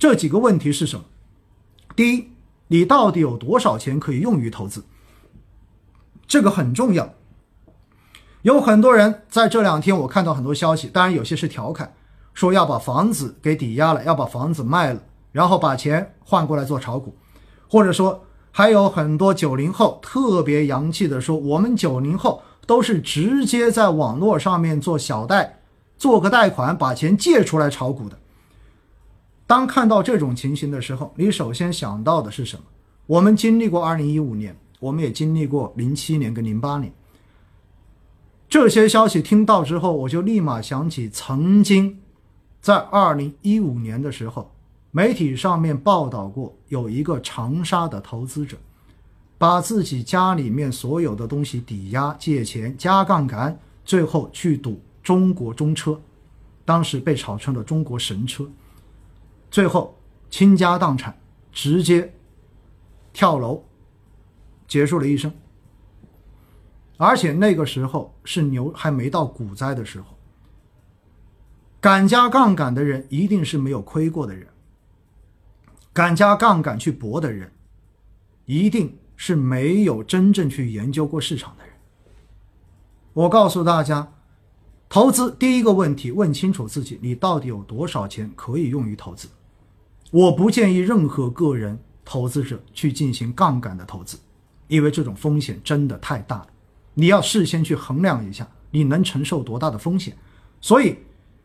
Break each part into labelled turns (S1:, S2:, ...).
S1: 这几个问题是什么？第一，你到底有多少钱可以用于投资？这个很重要。有很多人在这两天，我看到很多消息，当然有些是调侃，说要把房子给抵押了，要把房子卖了，然后把钱换过来做炒股，或者说还有很多九零后特别洋气的说，我们九零后都是直接在网络上面做小贷，做个贷款把钱借出来炒股的。当看到这种情形的时候，你首先想到的是什么？我们经历过二零一五年，我们也经历过零七年跟零八年。这些消息听到之后，我就立马想起曾经在二零一五年的时候，媒体上面报道过有一个长沙的投资者，把自己家里面所有的东西抵押借钱加杠杆，最后去赌中国中车，当时被炒成了中国神车，最后倾家荡产，直接跳楼，结束了一生。而且那个时候是牛还没到股灾的时候，敢加杠杆的人一定是没有亏过的人，敢加杠杆去搏的人，一定是没有真正去研究过市场的人。我告诉大家，投资第一个问题，问清楚自己，你到底有多少钱可以用于投资。我不建议任何个人投资者去进行杠杆的投资，因为这种风险真的太大了。你要事先去衡量一下，你能承受多大的风险。所以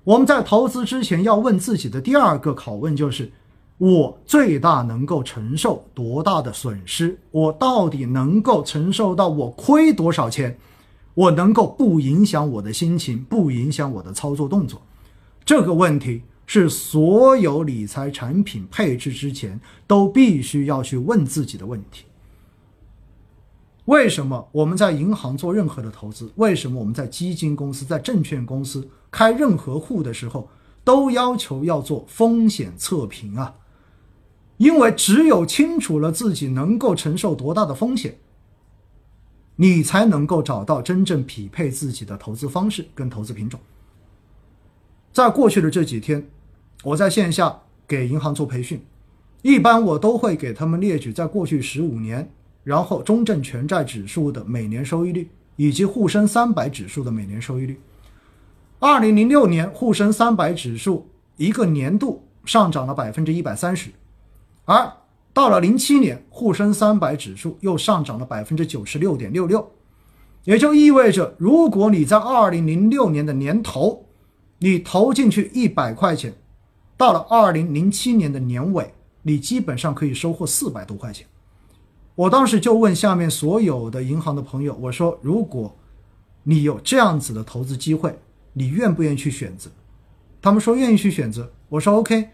S1: 我们在投资之前要问自己的第二个拷问就是：我最大能够承受多大的损失？我到底能够承受到我亏多少钱？我能够不影响我的心情，不影响我的操作动作？这个问题是所有理财产品配置之前都必须要去问自己的问题。为什么我们在银行做任何的投资？为什么我们在基金公司、在证券公司开任何户的时候，都要求要做风险测评啊？因为只有清楚了自己能够承受多大的风险，你才能够找到真正匹配自己的投资方式跟投资品种。在过去的这几天，我在线下给银行做培训，一般我都会给他们列举在过去十五年。然后，中证全债指数的每年收益率，以及沪深三百指数的每年收益率。二零零六年，沪深三百指数一个年度上涨了百分之一百三十，而到了零七年，沪深三百指数又上涨了百分之九十六点六六，也就意味着，如果你在二零零六年的年头，你投进去一百块钱，到了二零零七年的年尾，你基本上可以收获四百多块钱。我当时就问下面所有的银行的朋友，我说：“如果你有这样子的投资机会，你愿不愿意去选择？”他们说愿意去选择。我说 OK。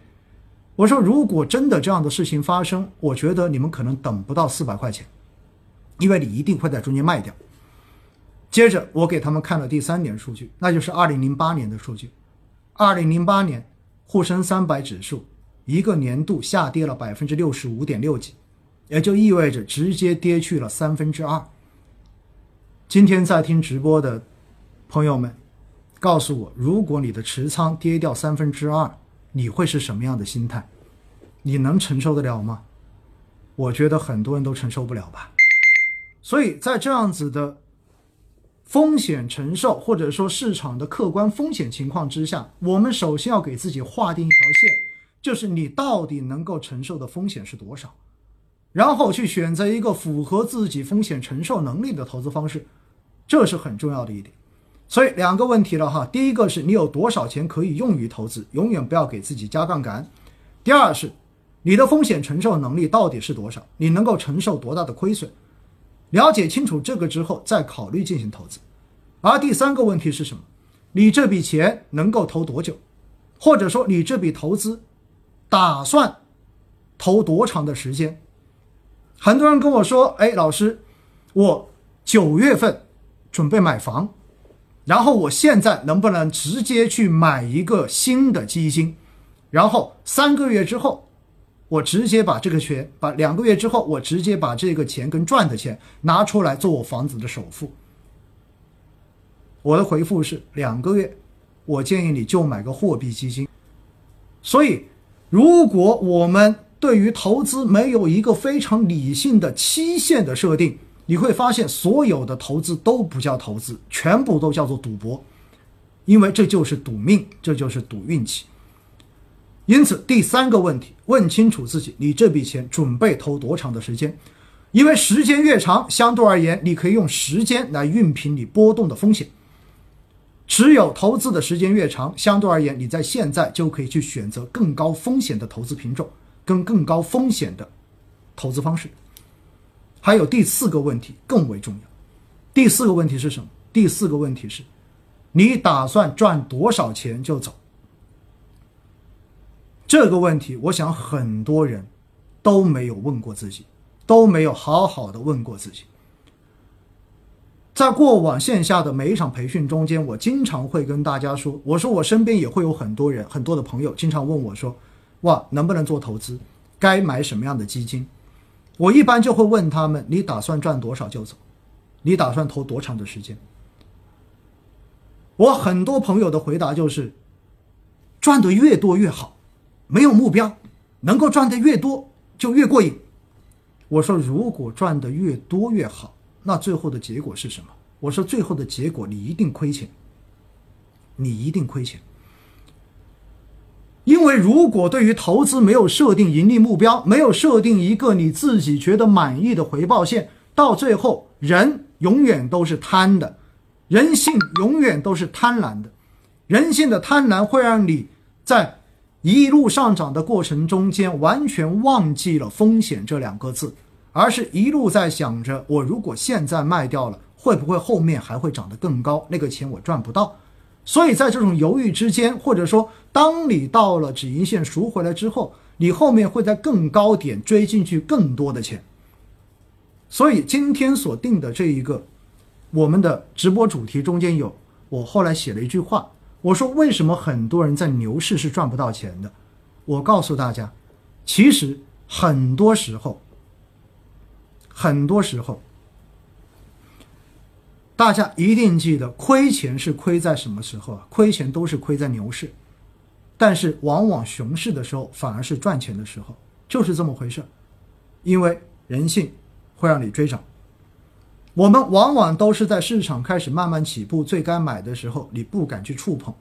S1: 我说如果真的这样的事情发生，我觉得你们可能等不到四百块钱，因为你一定会在中间卖掉。接着我给他们看了第三年数据，那就是二零零八年的数据。二零零八年沪深三百指数一个年度下跌了百分之六十五点六几。也就意味着直接跌去了三分之二。今天在听直播的朋友们，告诉我，如果你的持仓跌掉三分之二，你会是什么样的心态？你能承受得了吗？我觉得很多人都承受不了吧。所以在这样子的风险承受，或者说市场的客观风险情况之下，我们首先要给自己划定一条线，就是你到底能够承受的风险是多少。然后去选择一个符合自己风险承受能力的投资方式，这是很重要的一点。所以两个问题了哈，第一个是你有多少钱可以用于投资，永远不要给自己加杠杆；第二是你的风险承受能力到底是多少，你能够承受多大的亏损。了解清楚这个之后，再考虑进行投资。而第三个问题是什么？你这笔钱能够投多久，或者说你这笔投资打算投多长的时间？很多人跟我说：“哎，老师，我九月份准备买房，然后我现在能不能直接去买一个新的基金？然后三个月之后，我直接把这个钱，把两个月之后，我直接把这个钱跟赚的钱拿出来做我房子的首付。”我的回复是：两个月，我建议你就买个货币基金。所以。如果我们对于投资没有一个非常理性的期限的设定，你会发现所有的投资都不叫投资，全部都叫做赌博，因为这就是赌命，这就是赌运气。因此，第三个问题，问清楚自己，你这笔钱准备投多长的时间？因为时间越长，相对而言，你可以用时间来熨平你波动的风险。持有投资的时间越长，相对而言，你在现在就可以去选择更高风险的投资品种，跟更高风险的投资方式。还有第四个问题更为重要。第四个问题是什么？第四个问题是，你打算赚多少钱就走？这个问题，我想很多人都没有问过自己。都没有好好的问过自己。在过往线下的每一场培训中间，我经常会跟大家说：“我说我身边也会有很多人，很多的朋友经常问我说，哇，能不能做投资？该买什么样的基金？”我一般就会问他们：“你打算赚多少就走？你打算投多长的时间？”我很多朋友的回答就是：“赚的越多越好，没有目标，能够赚的越多就越过瘾。”我说，如果赚的越多越好，那最后的结果是什么？我说，最后的结果你一定亏钱，你一定亏钱。因为如果对于投资没有设定盈利目标，没有设定一个你自己觉得满意的回报线，到最后人永远都是贪的，人性永远都是贪婪的，人性的贪婪会让你在。一路上涨的过程中间，完全忘记了风险这两个字，而是一路在想着：我如果现在卖掉了，会不会后面还会涨得更高？那个钱我赚不到。所以在这种犹豫之间，或者说当你到了止盈线赎回来之后，你后面会在更高点追进去更多的钱。所以今天所定的这一个我们的直播主题中间有，我后来写了一句话。我说：“为什么很多人在牛市是赚不到钱的？”我告诉大家，其实很多时候，很多时候，大家一定记得，亏钱是亏在什么时候啊？亏钱都是亏在牛市，但是往往熊市的时候反而是赚钱的时候，就是这么回事。因为人性会让你追涨。我们往往都是在市场开始慢慢起步、最该买的时候，你不敢去触碰；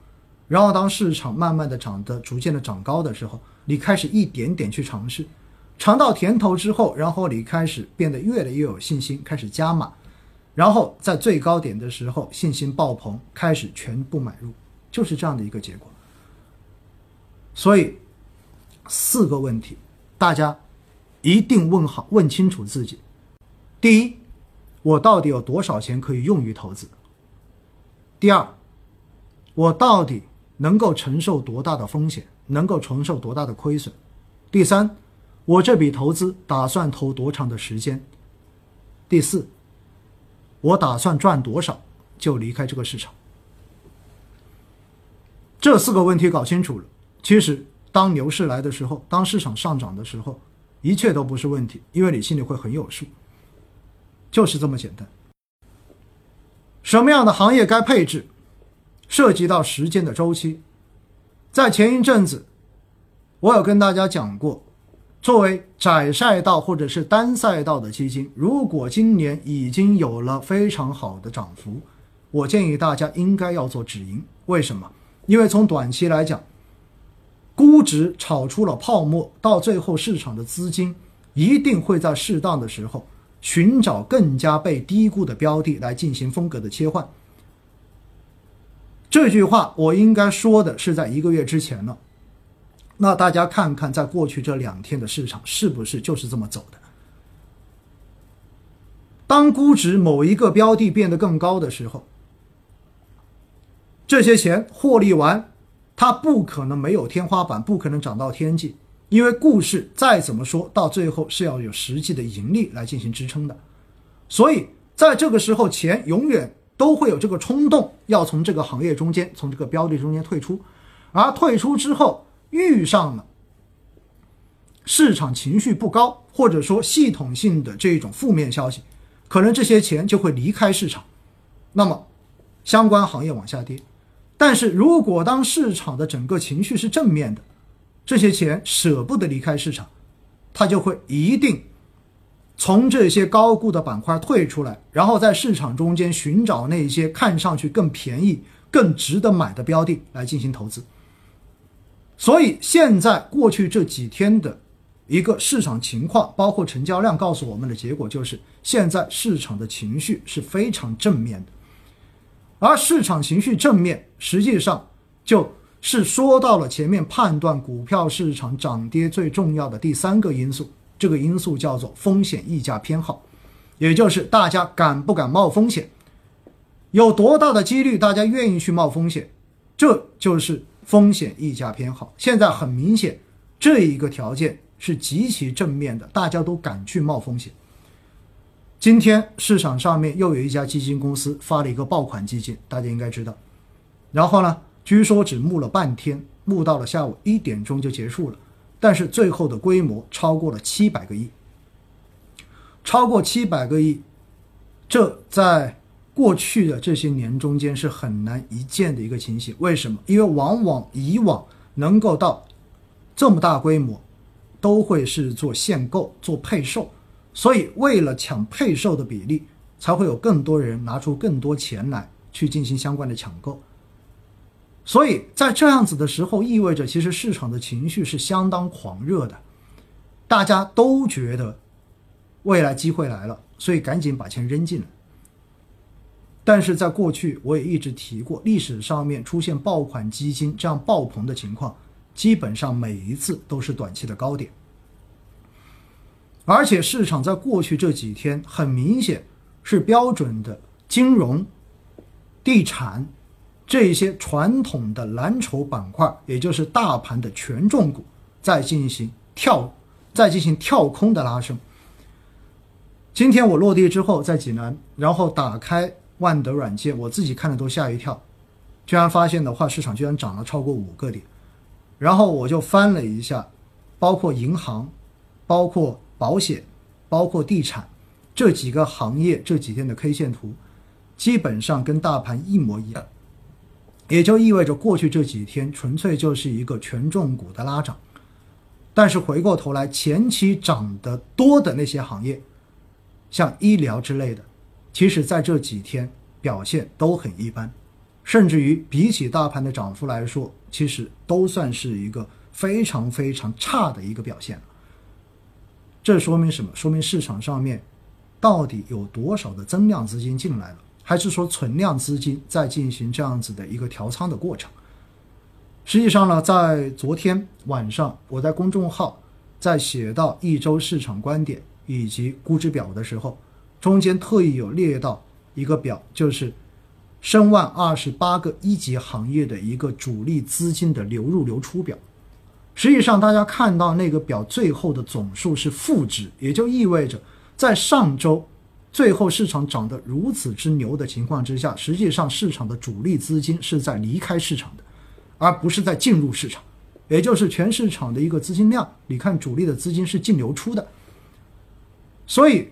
S1: 然后当市场慢慢的涨得逐渐的涨高的时候，你开始一点点去尝试，尝到甜头之后，然后你开始变得越来越有信心，开始加码，然后在最高点的时候信心爆棚，开始全部买入，就是这样的一个结果。所以，四个问题，大家一定问好、问清楚自己。第一。我到底有多少钱可以用于投资？第二，我到底能够承受多大的风险，能够承受多大的亏损？第三，我这笔投资打算投多长的时间？第四，我打算赚多少就离开这个市场？这四个问题搞清楚了，其实当牛市来的时候，当市场上涨的时候，一切都不是问题，因为你心里会很有数。就是这么简单。什么样的行业该配置，涉及到时间的周期。在前一阵子，我有跟大家讲过，作为窄赛道或者是单赛道的基金，如果今年已经有了非常好的涨幅，我建议大家应该要做止盈。为什么？因为从短期来讲，估值炒出了泡沫，到最后市场的资金一定会在适当的时候。寻找更加被低估的标的来进行风格的切换。这句话我应该说的是在一个月之前了。那大家看看，在过去这两天的市场是不是就是这么走的？当估值某一个标的变得更高的时候，这些钱获利完，它不可能没有天花板，不可能涨到天际。因为故事再怎么说，到最后是要有实际的盈利来进行支撑的，所以在这个时候，钱永远都会有这个冲动，要从这个行业中间，从这个标的中间退出，而退出之后遇上了市场情绪不高，或者说系统性的这种负面消息，可能这些钱就会离开市场，那么相关行业往下跌。但是如果当市场的整个情绪是正面的，这些钱舍不得离开市场，他就会一定从这些高估的板块退出来，然后在市场中间寻找那些看上去更便宜、更值得买的标的来进行投资。所以现在过去这几天的一个市场情况，包括成交量，告诉我们的结果就是，现在市场的情绪是非常正面的。而市场情绪正面，实际上就是说到了前面判断股票市场涨跌最重要的第三个因素，这个因素叫做风险溢价偏好，也就是大家敢不敢冒风险，有多大的几率大家愿意去冒风险，这就是风险溢价偏好。现在很明显，这一个条件是极其正面的，大家都敢去冒风险。今天市场上面又有一家基金公司发了一个爆款基金，大家应该知道。然后呢，据说只募了半天，募到了下午一点钟就结束了，但是最后的规模超过了七百个亿，超过七百个亿，这在过去的这些年中间是很难一见的一个情形。为什么？因为往往以往能够到这么大规模，都会是做限购、做配售。所以，为了抢配售的比例，才会有更多人拿出更多钱来去进行相关的抢购。所以在这样子的时候，意味着其实市场的情绪是相当狂热的，大家都觉得未来机会来了，所以赶紧把钱扔进来。但是在过去，我也一直提过，历史上面出现爆款基金这样爆棚的情况，基本上每一次都是短期的高点。而且市场在过去这几天很明显是标准的金融、地产这一些传统的蓝筹板块，也就是大盘的权重股，在进行跳，在进行跳空的拉升。今天我落地之后在济南，然后打开万德软件，我自己看的都吓一跳，居然发现的话市场居然涨了超过五个点，然后我就翻了一下，包括银行，包括。保险，包括地产，这几个行业这几天的 K 线图，基本上跟大盘一模一样，也就意味着过去这几天纯粹就是一个权重股的拉涨。但是回过头来，前期涨得多的那些行业，像医疗之类的，其实在这几天表现都很一般，甚至于比起大盘的涨幅来说，其实都算是一个非常非常差的一个表现了。这说明什么？说明市场上面到底有多少的增量资金进来了，还是说存量资金在进行这样子的一个调仓的过程？实际上呢，在昨天晚上，我在公众号在写到一周市场观点以及估值表的时候，中间特意有列到一个表，就是申万二十八个一级行业的一个主力资金的流入流出表。实际上，大家看到那个表最后的总数是负值，也就意味着在上周最后市场涨得如此之牛的情况之下，实际上市场的主力资金是在离开市场的，而不是在进入市场，也就是全市场的一个资金量，你看主力的资金是净流出的。所以，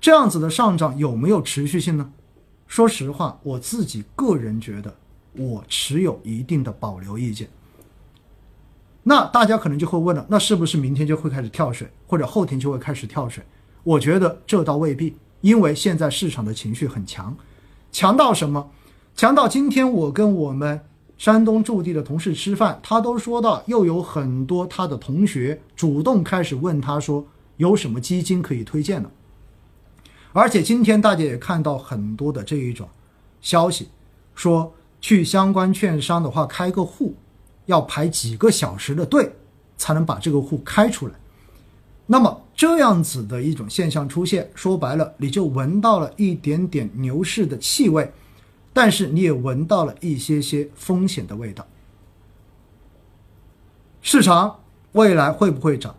S1: 这样子的上涨有没有持续性呢？说实话，我自己个人觉得，我持有一定的保留意见。那大家可能就会问了，那是不是明天就会开始跳水，或者后天就会开始跳水？我觉得这倒未必，因为现在市场的情绪很强，强到什么？强到今天我跟我们山东驻地的同事吃饭，他都说到，又有很多他的同学主动开始问他说，有什么基金可以推荐的？而且今天大家也看到很多的这一种消息，说去相关券商的话开个户。要排几个小时的队，才能把这个户开出来。那么这样子的一种现象出现，说白了，你就闻到了一点点牛市的气味，但是你也闻到了一些些风险的味道。市场未来会不会涨？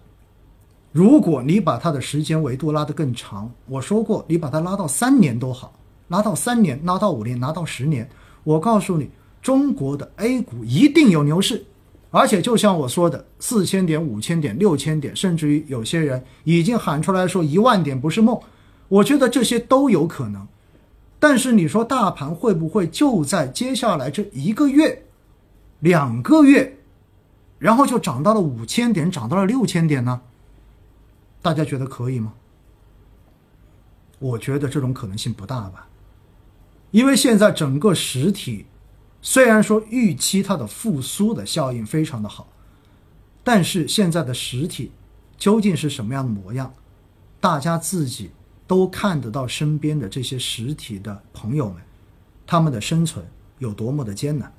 S1: 如果你把它的时间维度拉得更长，我说过，你把它拉到三年都好，拉到三年，拉到五年，拉到十年，我告诉你。中国的 A 股一定有牛市，而且就像我说的，四千点、五千点、六千点，甚至于有些人已经喊出来说一万点不是梦，我觉得这些都有可能。但是你说大盘会不会就在接下来这一个月、两个月然后就涨到了五千点，涨到了六千点呢？大家觉得可以吗？我觉得这种可能性不大吧，因为现在整个实体虽然说预期它的复苏的效应非常的好，但是现在的实体究竟是什么样的模样，大家自己都看得到身边的这些实体的朋友们，他们的生存有多么的艰难。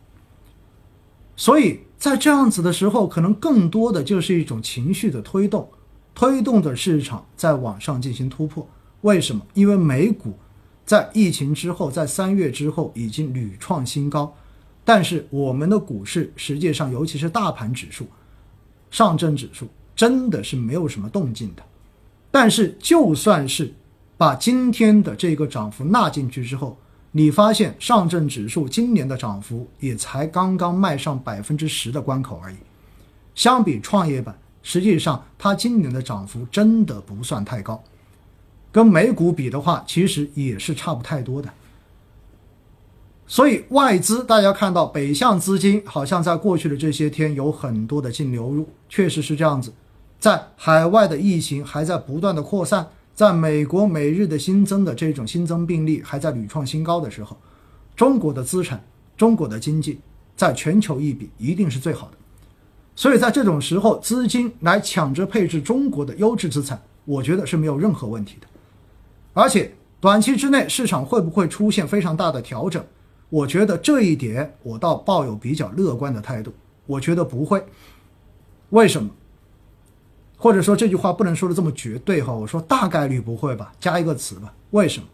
S1: 所以在这样子的时候，可能更多的就是一种情绪的推动，推动着市场在往上进行突破。为什么？因为美股在疫情之后，在三月之后已经屡创新高，但是我们的股市实际上，尤其是大盘指数、上证指数，真的是没有什么动静的。但是就算是把今天的这个涨幅纳进去之后，你发现上证指数今年的涨幅也才刚刚迈上百分之十的关口而已，相比创业板，实际上它今年的涨幅真的不算太高，跟美股比的话，其实也是差不太多的。所以外资大家看到北向资金好像在过去的这些天有很多的净流入，确实是这样子，在海外的疫情还在不断的扩散。在美国每日的新增的这种新增病例还在屡创新高的时候，中国的资产、中国的经济在全球一比一定是最好的。所以在这种时候，资金来抢着配置中国的优质资产，我觉得是没有任何问题的。而且短期之内市场会不会出现非常大的调整？我觉得这一点我倒抱有比较乐观的态度。我觉得不会。为什么？或者说这句话不能说的这么绝对哈，我说大概率不会吧，加一个词吧。为什么？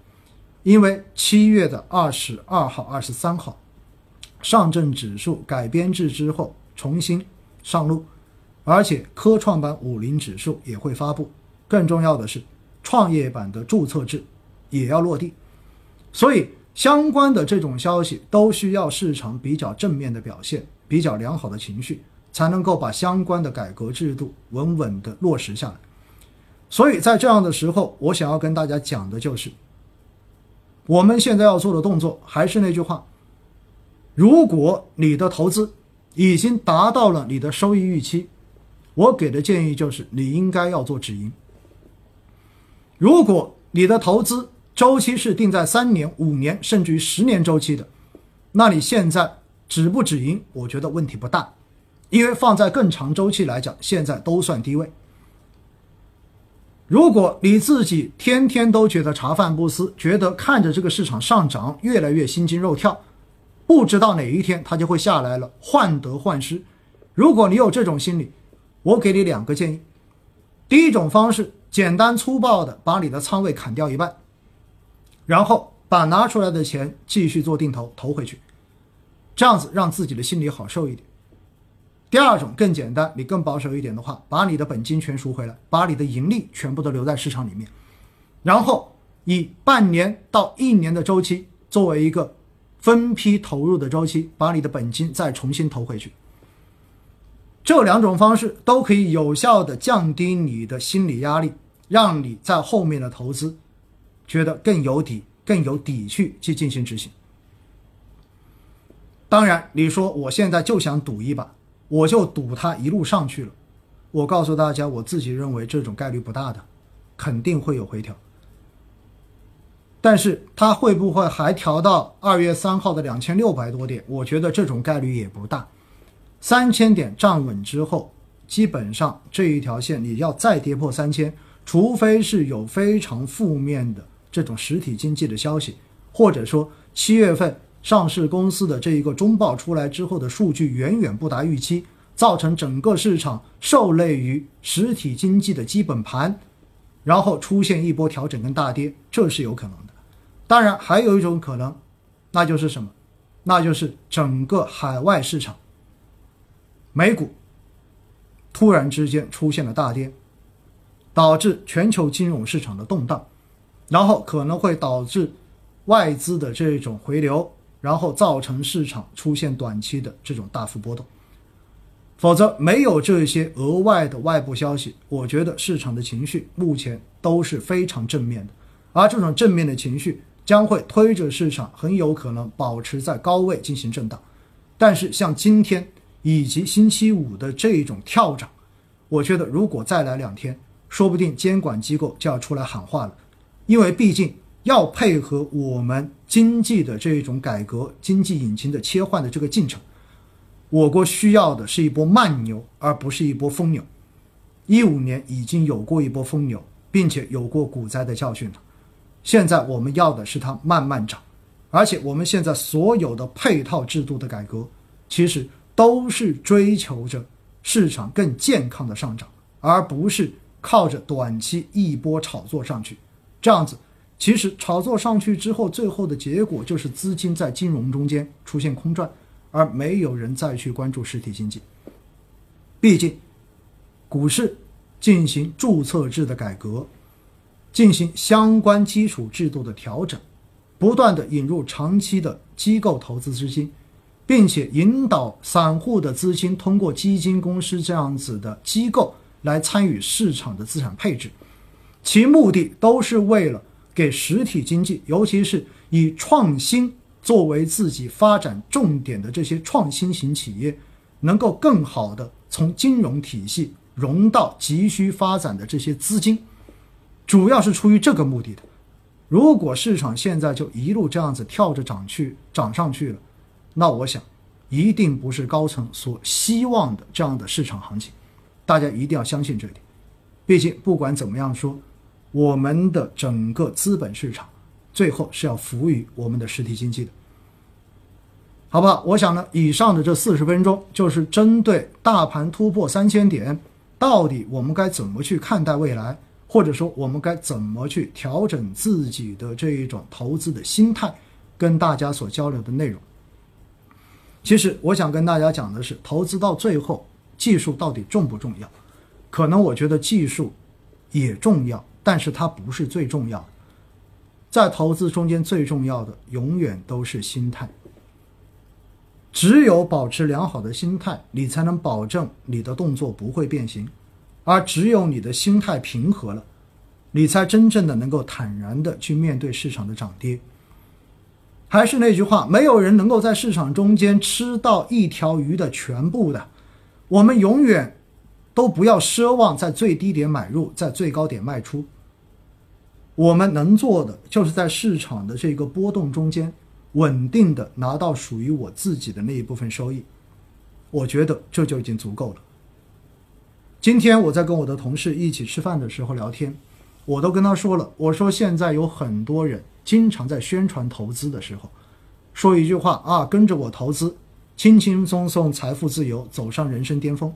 S1: 因为七月的二十二号、二十三号，上证指数改编制之后重新上路，而且科创板五零指数也会发布。更重要的是，创业板的注册制也要落地，所以相关的这种消息都需要市场比较正面的表现，比较良好的情绪。才能够把相关的改革制度稳稳的落实下来。所以在这样的时候，我想要跟大家讲的就是，我们现在要做的动作还是那句话：如果你的投资已经达到了你的收益预期，我给的建议就是你应该要做止盈。如果你的投资周期是定在三年、五年甚至于十年周期的，那你现在止不止盈，我觉得问题不大。因为放在更长周期来讲，现在都算低位。如果你自己天天都觉得茶饭不思，觉得看着这个市场上涨越来越心惊肉跳，不知道哪一天它就会下来了，患得患失。如果你有这种心理，我给你两个建议：第一种方式，简单粗暴的把你的仓位砍掉一半，然后把拿出来的钱继续做定投投回去，这样子让自己的心里好受一点。第二种更简单，你更保守一点的话，把你的本金全赎回来，把你的盈利全部都留在市场里面，然后以半年到一年的周期作为一个分批投入的周期，把你的本金再重新投回去。这两种方式都可以有效的降低你的心理压力，让你在后面的投资觉得更有底、更有底气去进行执行。当然，你说我现在就想赌一把。我就赌它一路上去了。我告诉大家，我自己认为这种概率不大的，肯定会有回调。但是它会不会还调到二月三号的两千六百多点？我觉得这种概率也不大。三千点站稳之后，基本上这一条线你要再跌破三千，除非是有非常负面的这种实体经济的消息，或者说七月份。上市公司的这一个中报出来之后的数据远远不达预期，造成整个市场受累于实体经济的基本盘，然后出现一波调整跟大跌，这是有可能的。当然，还有一种可能，那就是什么？那就是整个海外市场，美股突然之间出现了大跌，导致全球金融市场的动荡，然后可能会导致外资的这种回流。然后造成市场出现短期的这种大幅波动，否则没有这些额外的外部消息，我觉得市场的情绪目前都是非常正面的，而这种正面的情绪将会推着市场很有可能保持在高位进行震荡。但是像今天以及星期五的这种跳涨，我觉得如果再来两天，说不定监管机构就要出来喊话了，因为毕竟要配合我们经济的这种改革、经济引擎的切换的这个进程，我国需要的是一波慢牛，而不是一波疯牛。一五年已经有过一波疯牛，并且有过股灾的教训了，现在我们要的是它慢慢涨，而且我们现在所有的配套制度的改革，其实都是追求着市场更健康的上涨，而不是。靠着短期一波炒作上去，这样子，其实炒作上去之后，最后的结果就是资金在金融中间出现空转，而没有人再去关注实体经济。毕竟，股市进行注册制的改革，进行相关基础制度的调整，不断的引入长期的机构投资资金，并且引导散户的资金通过基金公司这样子的机构。来参与市场的资产配置，其目的都是为了给实体经济，尤其是以创新作为自己发展重点的这些创新型企业，能够更好的从金融体系融到急需发展的这些资金，主要是出于这个目的的。如果市场现在就一路这样子跳着涨去涨上去了，那我想，一定不是高层所希望的这样的市场行情。大家一定要相信这一点，毕竟不管怎么样说，我们的整个资本市场最后是要服务于我们的实体经济的，好吧？我想呢，以上的这四十分钟就是针对大盘突破三千点，到底我们该怎么去看待未来，或者说我们该怎么去调整自己的这一种投资的心态，跟大家所交流的内容。其实我想跟大家讲的是，投资到最后。技术到底重不重要？可能我觉得技术也重要，但是它不是最重要的。在投资中间，最重要的永远都是心态。只有保持良好的心态，你才能保证你的动作不会变形；而只有你的心态平和了，你才真正的能够坦然的去面对市场的涨跌。还是那句话，没有人能够在市场中间吃到一条鱼的全部的。我们永远都不要奢望在最低点买入，在最高点卖出。我们能做的就是在市场的这个波动中间，稳定的拿到属于我自己的那一部分收益。我觉得这就已经足够了。今天我在跟我的同事一起吃饭的时候聊天，我都跟他说了，我说现在有很多人经常在宣传投资的时候，说一句话啊，跟着我投资。轻轻松松财富自由，走上人生巅峰。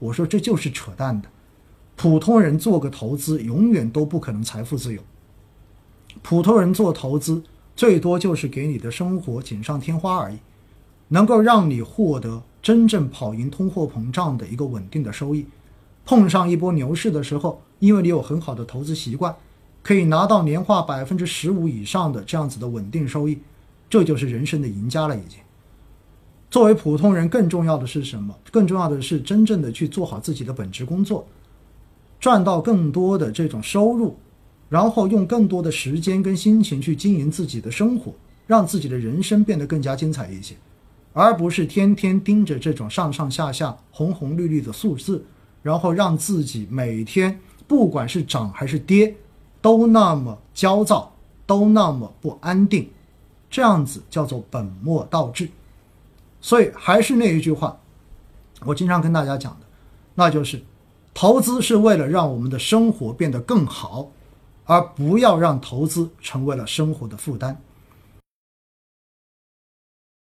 S1: 我说这就是扯淡的。普通人做个投资，永远都不可能财富自由。普通人做投资，最多就是给你的生活锦上添花而已，能够让你获得真正跑赢通货膨胀的一个稳定的收益。碰上一波牛市的时候，因为你有很好的投资习惯，可以拿到年化百分之十五以上的这样子的稳定收益，这就是人生的赢家了，已经。作为普通人，更重要的是什么？更重要的是真正的去做好自己的本职工作，赚到更多的这种收入，然后用更多的时间跟心情去经营自己的生活，让自己的人生变得更加精彩一些，而不是天天盯着这种上上下下、红红绿绿的数字，然后让自己每天不管是涨还是跌，都那么焦躁，都那么不安定，这样子叫做本末倒置。所以还是那一句话，我经常跟大家讲的，那就是，投资是为了让我们的生活变得更好，而不要让投资成为了生活的负担。